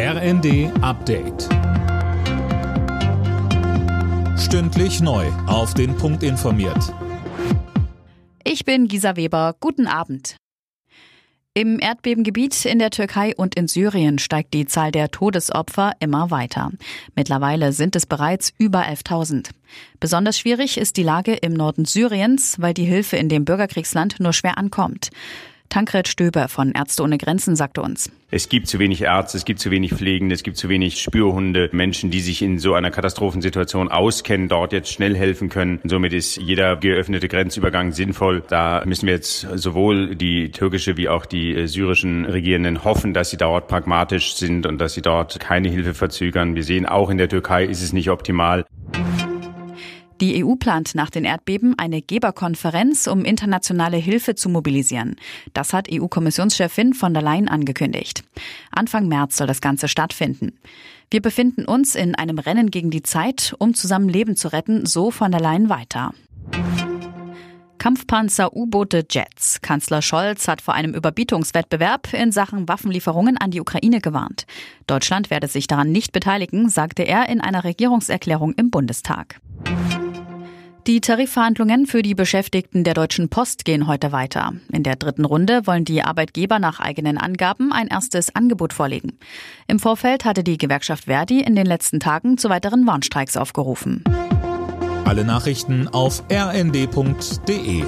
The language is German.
RND Update. Stündlich neu. Auf den Punkt informiert. Ich bin Gisa Weber. Guten Abend. Im Erdbebengebiet in der Türkei und in Syrien steigt die Zahl der Todesopfer immer weiter. Mittlerweile sind es bereits über 11.000. Besonders schwierig ist die Lage im Norden Syriens, weil die Hilfe in dem Bürgerkriegsland nur schwer ankommt. Tankred Stöber von Ärzte ohne Grenzen sagte uns. Es gibt zu wenig Ärzte, es gibt zu wenig Pflegende, es gibt zu wenig Spürhunde, Menschen, die sich in so einer Katastrophensituation auskennen, dort jetzt schnell helfen können. Und somit ist jeder geöffnete Grenzübergang sinnvoll. Da müssen wir jetzt sowohl die türkische wie auch die äh, syrischen Regierenden hoffen, dass sie dort pragmatisch sind und dass sie dort keine Hilfe verzögern. Wir sehen auch in der Türkei ist es nicht optimal. Die EU plant nach den Erdbeben eine Geberkonferenz, um internationale Hilfe zu mobilisieren. Das hat EU-Kommissionschefin von der Leyen angekündigt. Anfang März soll das Ganze stattfinden. Wir befinden uns in einem Rennen gegen die Zeit, um zusammen Leben zu retten, so von der Leyen weiter. Kampfpanzer, U-Boote, Jets. Kanzler Scholz hat vor einem Überbietungswettbewerb in Sachen Waffenlieferungen an die Ukraine gewarnt. Deutschland werde sich daran nicht beteiligen, sagte er in einer Regierungserklärung im Bundestag. Die Tarifverhandlungen für die Beschäftigten der Deutschen Post gehen heute weiter. In der dritten Runde wollen die Arbeitgeber nach eigenen Angaben ein erstes Angebot vorlegen. Im Vorfeld hatte die Gewerkschaft Verdi in den letzten Tagen zu weiteren Warnstreiks aufgerufen. Alle Nachrichten auf rnd.de